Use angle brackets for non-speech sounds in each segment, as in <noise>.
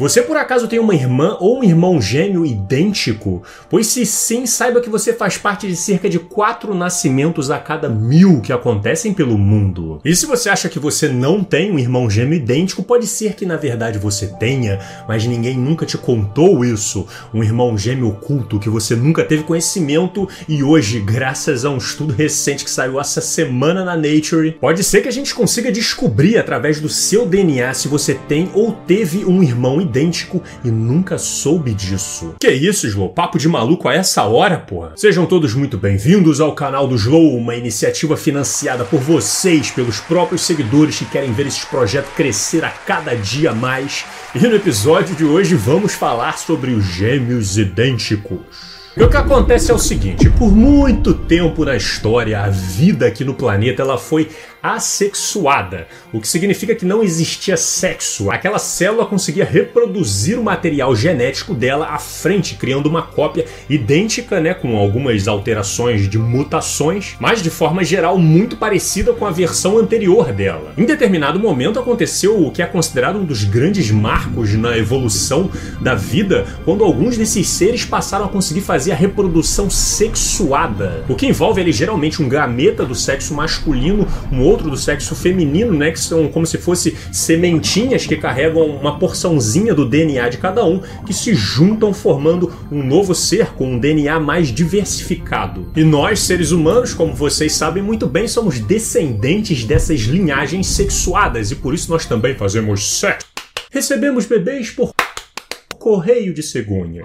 Você por acaso tem uma irmã ou um irmão gêmeo idêntico? Pois se sim, saiba que você faz parte de cerca de quatro nascimentos a cada mil que acontecem pelo mundo. E se você acha que você não tem um irmão gêmeo idêntico, pode ser que na verdade você tenha, mas ninguém nunca te contou isso. Um irmão gêmeo oculto que você nunca teve conhecimento e hoje, graças a um estudo recente que saiu essa semana na Nature, pode ser que a gente consiga descobrir através do seu DNA se você tem ou teve um irmão idêntico idêntico e nunca soube disso. Que isso, Slow? Papo de maluco a essa hora, porra? Sejam todos muito bem-vindos ao canal do Slow, uma iniciativa financiada por vocês, pelos próprios seguidores que querem ver esse projeto crescer a cada dia mais. E no episódio de hoje vamos falar sobre os gêmeos idênticos. E o que acontece é o seguinte, por muito tempo na história, a vida aqui no planeta ela foi assexuada, o que significa que não existia sexo. Aquela célula conseguia reproduzir o material genético dela à frente, criando uma cópia idêntica, né, com algumas alterações de mutações, mas de forma geral muito parecida com a versão anterior dela. Em determinado momento aconteceu o que é considerado um dos grandes marcos na evolução da vida, quando alguns desses seres passaram a conseguir fazer a reprodução sexuada, o que envolve ali geralmente um gameta do sexo masculino, um outro do sexo feminino, né, que são como se fosse sementinhas que carregam uma porçãozinha do DNA de cada um, que se juntam formando um novo ser com um DNA mais diversificado. E nós, seres humanos, como vocês sabem muito bem, somos descendentes dessas linhagens sexuadas e por isso nós também fazemos sexo. Recebemos bebês por correio de cegonha.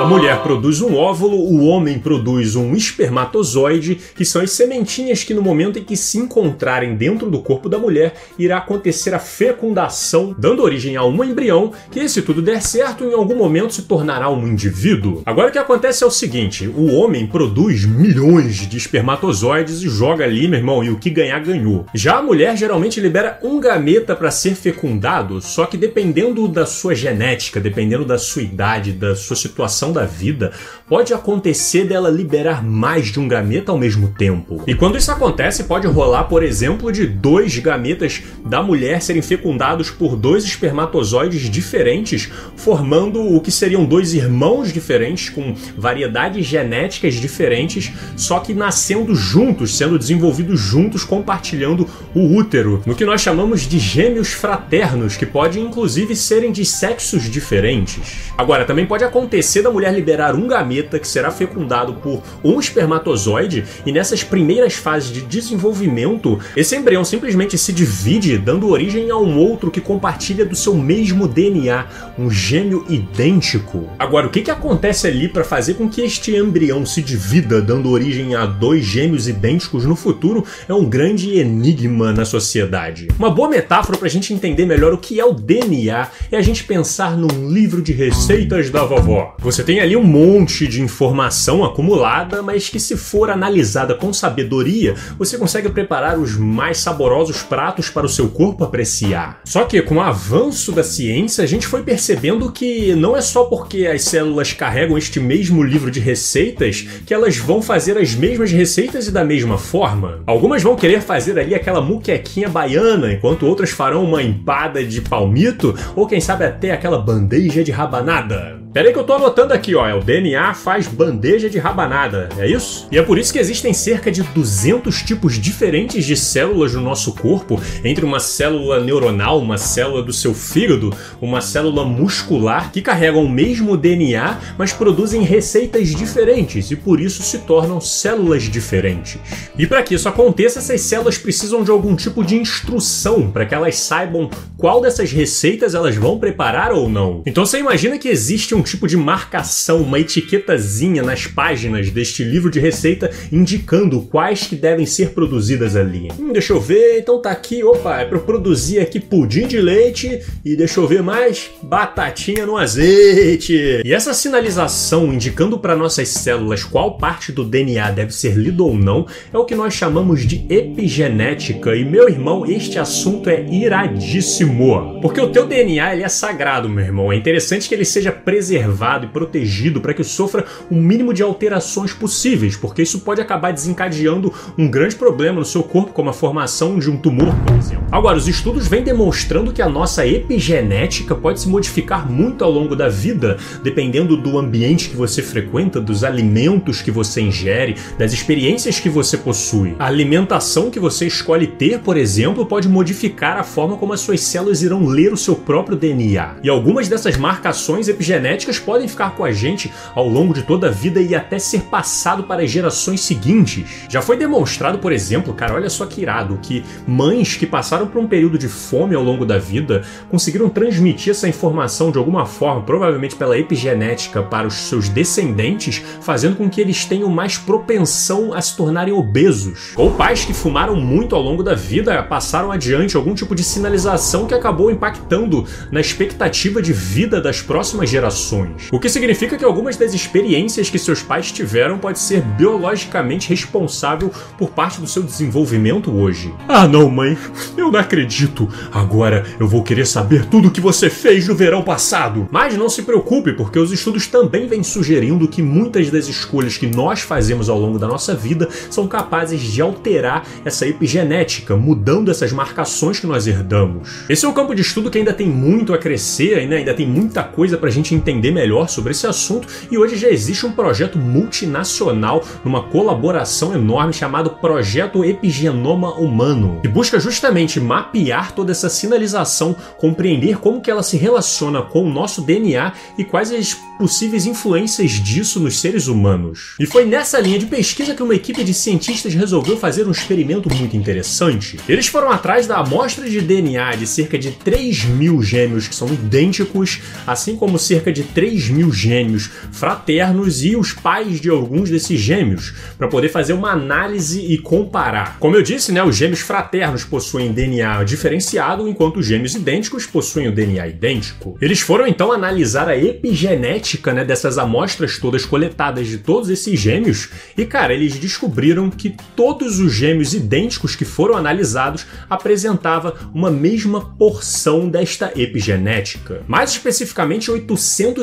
A mulher produz um óvulo, o homem produz um espermatozoide, que são as sementinhas que no momento em que se encontrarem dentro do corpo da mulher, irá acontecer a fecundação, dando origem a um embrião, que se tudo der certo, em algum momento se tornará um indivíduo. Agora o que acontece é o seguinte, o homem produz milhões de espermatozoides e joga ali, meu irmão, e o que ganhar ganhou. Já a mulher geralmente libera um gameta para ser fecundado, só que dependendo da sua genética, dependendo da sua idade, da sua situação da vida, pode acontecer dela liberar mais de um gameta ao mesmo tempo. E quando isso acontece, pode rolar, por exemplo, de dois gametas da mulher serem fecundados por dois espermatozoides diferentes, formando o que seriam dois irmãos diferentes com variedades genéticas diferentes, só que nascendo juntos, sendo desenvolvidos juntos, compartilhando o útero, no que nós chamamos de gêmeos fraternos, que podem inclusive serem de sexos diferentes. Agora, também pode acontecer da mulher mulher liberar um gameta que será fecundado por um espermatozoide e nessas primeiras fases de desenvolvimento, esse embrião simplesmente se divide, dando origem a um outro que compartilha do seu mesmo DNA, um gêmeo idêntico. Agora, o que, que acontece ali para fazer com que este embrião se divida, dando origem a dois gêmeos idênticos no futuro, é um grande enigma na sociedade. Uma boa metáfora para a gente entender melhor o que é o DNA é a gente pensar num livro de receitas da vovó. Você tem ali um monte de informação acumulada, mas que, se for analisada com sabedoria, você consegue preparar os mais saborosos pratos para o seu corpo apreciar. Só que, com o avanço da ciência, a gente foi percebendo que não é só porque as células carregam este mesmo livro de receitas que elas vão fazer as mesmas receitas e da mesma forma. Algumas vão querer fazer ali aquela muquequinha baiana, enquanto outras farão uma empada de palmito ou quem sabe até aquela bandeja de rabanada. Peraí que eu tô anotando aqui, ó. É o DNA faz bandeja de rabanada, é isso? E é por isso que existem cerca de 200 tipos diferentes de células no nosso corpo, entre uma célula neuronal, uma célula do seu fígado, uma célula muscular, que carregam o mesmo DNA, mas produzem receitas diferentes e por isso se tornam células diferentes. E para que isso aconteça, essas células precisam de algum tipo de instrução para que elas saibam qual dessas receitas elas vão preparar ou não. Então você imagina que existe um um tipo de marcação, uma etiquetazinha nas páginas deste livro de receita indicando quais que devem ser produzidas ali. Hum, deixa eu ver, então tá aqui, opa, é para produzir aqui pudim de leite e deixa eu ver mais, batatinha no azeite. E essa sinalização indicando para nossas células qual parte do DNA deve ser lida ou não é o que nós chamamos de epigenética. E meu irmão, este assunto é iradíssimo, porque o teu DNA ele é sagrado, meu irmão. É interessante que ele seja preservado preservado e protegido para que sofra o mínimo de alterações possíveis, porque isso pode acabar desencadeando um grande problema no seu corpo, como a formação de um tumor, por exemplo. Agora, os estudos vêm demonstrando que a nossa epigenética pode se modificar muito ao longo da vida, dependendo do ambiente que você frequenta, dos alimentos que você ingere, das experiências que você possui. A alimentação que você escolhe ter, por exemplo, pode modificar a forma como as suas células irão ler o seu próprio DNA. E algumas dessas marcações epigenéticas podem ficar com a gente ao longo de toda a vida e até ser passado para as gerações seguintes. Já foi demonstrado, por exemplo, cara, olha só que irado, que mães que passaram por um período de fome ao longo da vida conseguiram transmitir essa informação de alguma forma, provavelmente pela epigenética, para os seus descendentes, fazendo com que eles tenham mais propensão a se tornarem obesos. Ou pais que fumaram muito ao longo da vida passaram adiante algum tipo de sinalização que acabou impactando na expectativa de vida das próximas gerações. O que significa que algumas das experiências que seus pais tiveram pode ser biologicamente responsável por parte do seu desenvolvimento hoje. Ah, não, mãe, eu não acredito. Agora eu vou querer saber tudo o que você fez no verão passado. Mas não se preocupe, porque os estudos também vêm sugerindo que muitas das escolhas que nós fazemos ao longo da nossa vida são capazes de alterar essa epigenética, mudando essas marcações que nós herdamos. Esse é um campo de estudo que ainda tem muito a crescer, né? ainda tem muita coisa para a gente entender melhor sobre esse assunto, e hoje já existe um projeto multinacional numa colaboração enorme chamado Projeto Epigenoma Humano, que busca justamente mapear toda essa sinalização, compreender como que ela se relaciona com o nosso DNA e quais as possíveis influências disso nos seres humanos. E foi nessa linha de pesquisa que uma equipe de cientistas resolveu fazer um experimento muito interessante. Eles foram atrás da amostra de DNA de cerca de 3 mil gêmeos que são idênticos, assim como cerca de 3 mil gêmeos fraternos e os pais de alguns desses gêmeos, para poder fazer uma análise e comparar. Como eu disse, né, os gêmeos fraternos possuem DNA diferenciado, enquanto os gêmeos idênticos possuem o DNA idêntico. Eles foram então analisar a epigenética genética, né, dessas amostras todas coletadas de todos esses gêmeos, e cara, eles descobriram que todos os gêmeos idênticos que foram analisados apresentavam uma mesma porção desta epigenética. Mais especificamente,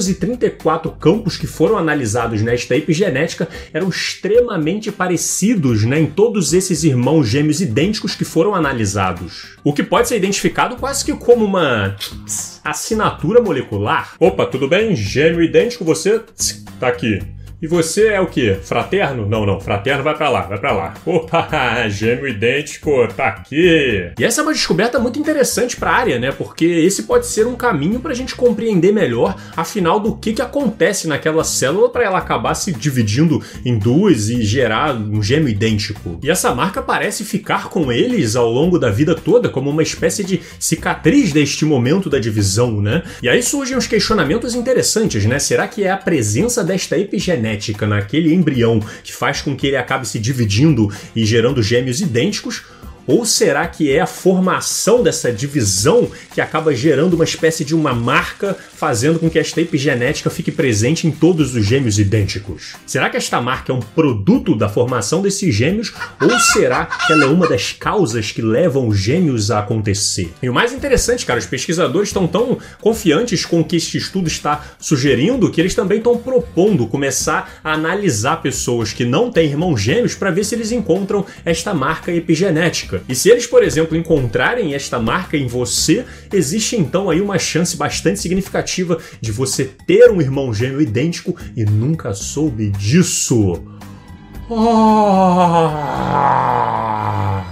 834 campos que foram analisados nesta epigenética eram extremamente parecidos né, em todos esses irmãos gêmeos idênticos que foram analisados. O que pode ser identificado quase que como uma assinatura molecular. Opa, tudo bem? Gêmeo idêntico, você tá aqui. E você é o que? Fraterno? Não, não. Fraterno vai para lá, vai para lá. Opa, <laughs> gêmeo idêntico, tá aqui. E essa é uma descoberta muito interessante para a área, né? Porque esse pode ser um caminho para a gente compreender melhor, afinal, do que, que acontece naquela célula para ela acabar se dividindo em duas e gerar um gêmeo idêntico. E essa marca parece ficar com eles ao longo da vida toda como uma espécie de cicatriz deste momento da divisão, né? E aí surgem os questionamentos interessantes, né? Será que é a presença desta epigenética genética naquele embrião que faz com que ele acabe se dividindo e gerando gêmeos idênticos? Ou será que é a formação dessa divisão que acaba gerando uma espécie de uma marca, fazendo com que esta epigenética fique presente em todos os gêmeos idênticos? Será que esta marca é um produto da formação desses gêmeos? Ou será que ela é uma das causas que levam os gêmeos a acontecer? E o mais interessante, cara, os pesquisadores estão tão confiantes com o que este estudo está sugerindo que eles também estão propondo começar a analisar pessoas que não têm irmãos gêmeos para ver se eles encontram esta marca epigenética marca. E se eles, por exemplo, encontrarem esta marca em você, existe então aí uma chance bastante significativa de você ter um irmão gêmeo idêntico e nunca soube disso. Oh!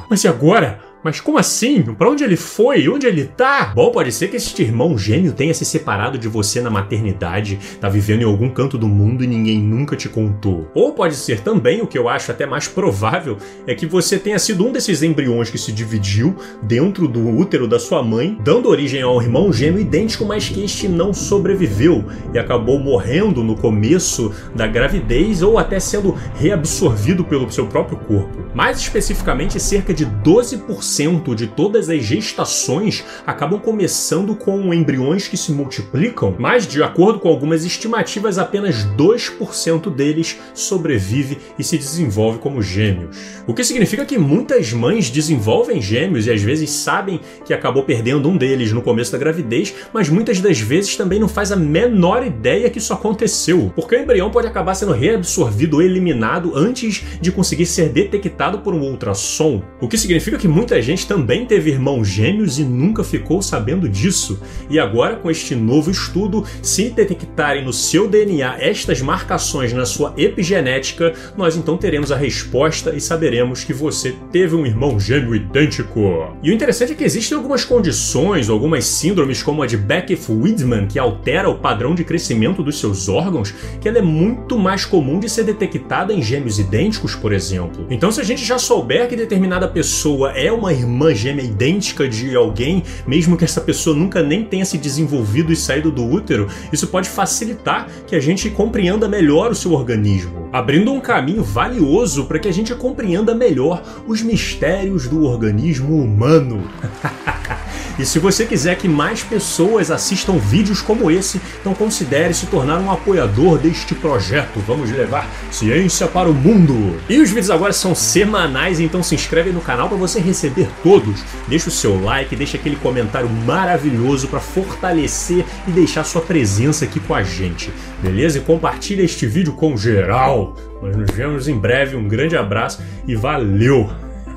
Mas e agora? Mas como assim? Para onde ele foi? Onde ele tá? Bom, pode ser que este irmão gêmeo tenha se separado de você na maternidade, tá vivendo em algum canto do mundo e ninguém nunca te contou. Ou pode ser também, o que eu acho até mais provável, é que você tenha sido um desses embriões que se dividiu dentro do útero da sua mãe, dando origem a um irmão gêmeo idêntico, mas que este não sobreviveu e acabou morrendo no começo da gravidez ou até sendo reabsorvido pelo seu próprio corpo. Mais especificamente, cerca de 12% 90% de todas as gestações acabam começando com embriões que se multiplicam, mas de acordo com algumas estimativas, apenas 2% deles sobrevive e se desenvolve como gêmeos. O que significa que muitas mães desenvolvem gêmeos e às vezes sabem que acabou perdendo um deles no começo da gravidez, mas muitas das vezes também não faz a menor ideia que isso aconteceu, porque o embrião pode acabar sendo reabsorvido ou eliminado antes de conseguir ser detectado por um ultrassom. O que significa que muita gente também teve irmãos gêmeos e nunca ficou sabendo disso. E agora, com este novo estudo, se detectarem no seu DNA estas marcações na sua epigenética, nós então teremos a resposta e saberemos que você teve um irmão gêmeo idêntico. E o interessante é que existem algumas condições, algumas síndromes, como a de Beckett-Widman, que altera o padrão de crescimento dos seus órgãos, que ela é muito mais comum de ser detectada em gêmeos idênticos, por exemplo. Então, se a gente já souber que determinada pessoa é uma irmã gêmea idêntica de alguém, mesmo que essa pessoa nunca nem tenha se desenvolvido e saído do útero, isso pode facilitar que a gente compreenda melhor o seu organismo, abrindo um caminho valioso para que a gente compreenda melhor os mistérios do organismo humano. <laughs> E se você quiser que mais pessoas assistam vídeos como esse, então considere se tornar um apoiador deste projeto. Vamos levar ciência para o mundo. E os vídeos agora são semanais, então se inscreve no canal para você receber todos. Deixa o seu like, deixa aquele comentário maravilhoso para fortalecer e deixar sua presença aqui com a gente. Beleza? E compartilha este vídeo com geral. Nós nos vemos em breve. Um grande abraço e valeu!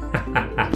<laughs>